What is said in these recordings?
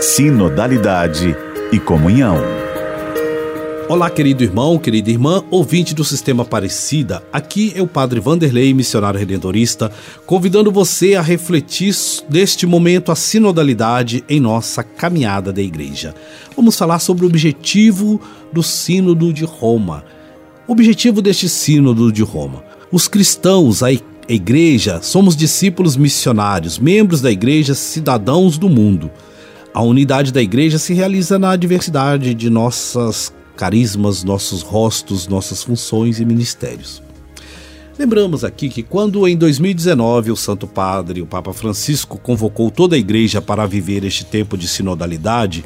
Sinodalidade e comunhão. Olá, querido irmão, querida irmã, ouvinte do Sistema Aparecida. Aqui é o Padre Vanderlei, missionário redentorista, convidando você a refletir neste momento a sinodalidade em nossa caminhada da igreja. Vamos falar sobre o objetivo do Sínodo de Roma. O objetivo deste Sínodo de Roma. Os cristãos, a igreja, somos discípulos missionários, membros da igreja, cidadãos do mundo. A unidade da igreja se realiza na diversidade de nossas carismas, nossos rostos, nossas funções e ministérios. Lembramos aqui que quando em 2019 o Santo Padre, o Papa Francisco, convocou toda a igreja para viver este tempo de sinodalidade,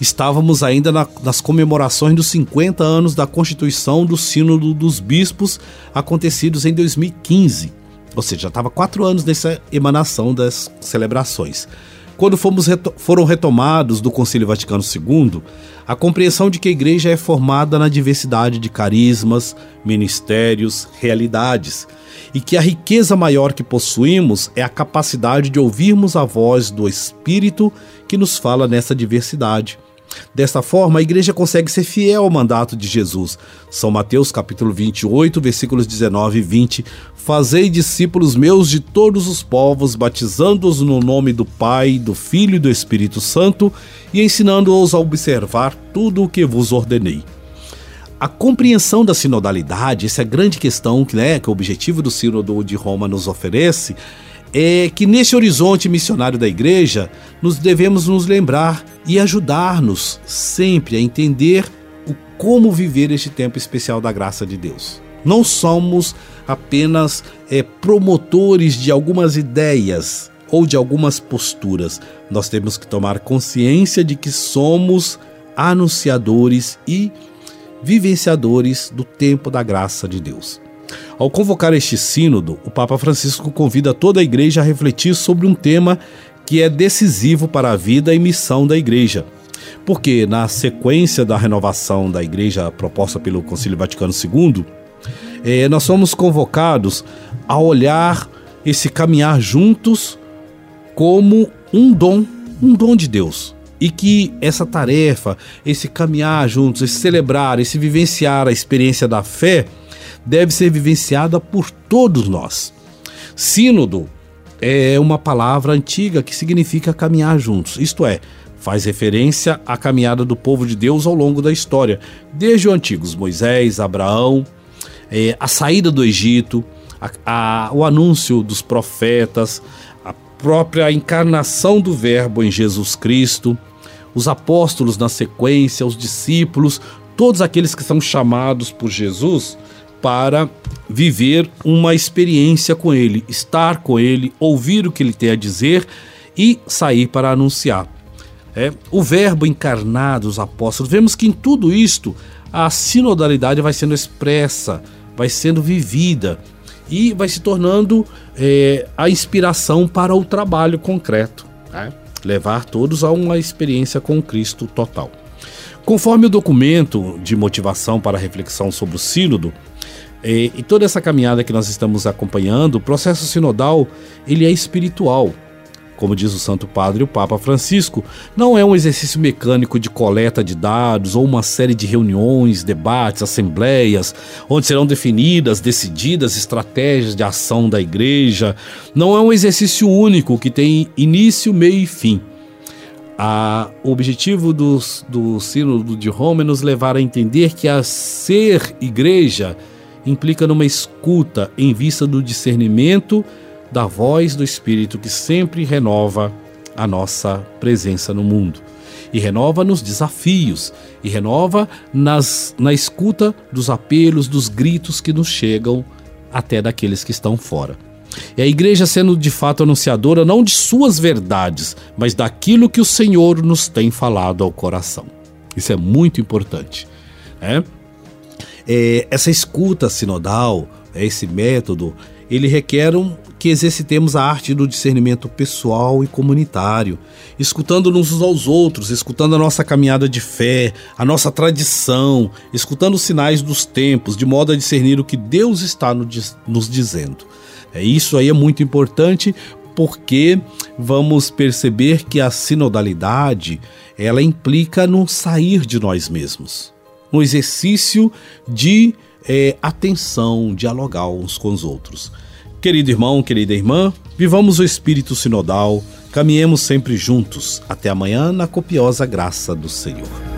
estávamos ainda na, nas comemorações dos 50 anos da constituição do Sínodo dos Bispos, acontecidos em 2015. Ou seja, já estava quatro anos dessa emanação das celebrações quando fomos reto foram retomados do Concílio Vaticano II, a compreensão de que a igreja é formada na diversidade de carismas, ministérios, realidades, e que a riqueza maior que possuímos é a capacidade de ouvirmos a voz do Espírito que nos fala nessa diversidade Desta forma, a igreja consegue ser fiel ao mandato de Jesus. São Mateus capítulo 28, versículos 19 e 20. Fazei discípulos meus de todos os povos, batizando-os no nome do Pai, do Filho e do Espírito Santo, e ensinando-os a observar tudo o que vos ordenei. A compreensão da sinodalidade, essa é a grande questão né, que o objetivo do Sínodo de Roma nos oferece, é que nesse horizonte missionário da igreja, nos devemos nos lembrar e ajudar-nos sempre a entender o como viver este tempo especial da graça de Deus. Não somos apenas é, promotores de algumas ideias ou de algumas posturas. Nós temos que tomar consciência de que somos anunciadores e vivenciadores do tempo da graça de Deus. Ao convocar este sínodo, o Papa Francisco convida toda a igreja a refletir sobre um tema que é decisivo para a vida e missão da igreja. Porque, na sequência da renovação da igreja proposta pelo Concílio Vaticano II, eh, nós somos convocados a olhar esse caminhar juntos como um dom, um dom de Deus. E que essa tarefa, esse caminhar juntos, esse celebrar, esse vivenciar a experiência da fé, deve ser vivenciada por todos nós. Sínodo é uma palavra antiga que significa caminhar juntos, isto é, faz referência à caminhada do povo de Deus ao longo da história, desde o antigos Moisés, Abraão, é, a saída do Egito, a, a, o anúncio dos profetas, a própria encarnação do Verbo em Jesus Cristo, os apóstolos na sequência, os discípulos, todos aqueles que são chamados por Jesus para viver uma experiência com Ele, estar com Ele, ouvir o que Ele tem a dizer e sair para anunciar. É, o Verbo encarnado, os apóstolos, vemos que em tudo isto a sinodalidade vai sendo expressa, vai sendo vivida e vai se tornando é, a inspiração para o trabalho concreto, né? levar todos a uma experiência com Cristo total. Conforme o documento de motivação para a reflexão sobre o Sínodo, e, e toda essa caminhada que nós estamos acompanhando, o processo sinodal, ele é espiritual. Como diz o Santo Padre, o Papa Francisco, não é um exercício mecânico de coleta de dados ou uma série de reuniões, debates, assembleias, onde serão definidas, decididas estratégias de ação da igreja. Não é um exercício único que tem início, meio e fim. A, o objetivo do, do Sínodo de Roma é nos levar a entender que a ser igreja implica numa escuta em vista do discernimento da voz do Espírito que sempre renova a nossa presença no mundo. E renova nos desafios, e renova nas, na escuta dos apelos, dos gritos que nos chegam até daqueles que estão fora. É a igreja sendo de fato anunciadora não de suas verdades, mas daquilo que o Senhor nos tem falado ao coração. Isso é muito importante. Né? É, essa escuta sinodal, é, esse método, ele requer um, que exercitemos a arte do discernimento pessoal e comunitário, escutando-nos uns aos outros, escutando a nossa caminhada de fé, a nossa tradição, escutando os sinais dos tempos, de modo a discernir o que Deus está nos dizendo. É, isso aí é muito importante porque vamos perceber que a sinodalidade ela implica no sair de nós mesmos, no exercício de é, atenção, dialogar uns com os outros. Querido irmão, querida irmã, vivamos o espírito sinodal, caminhemos sempre juntos. Até amanhã, na copiosa graça do Senhor.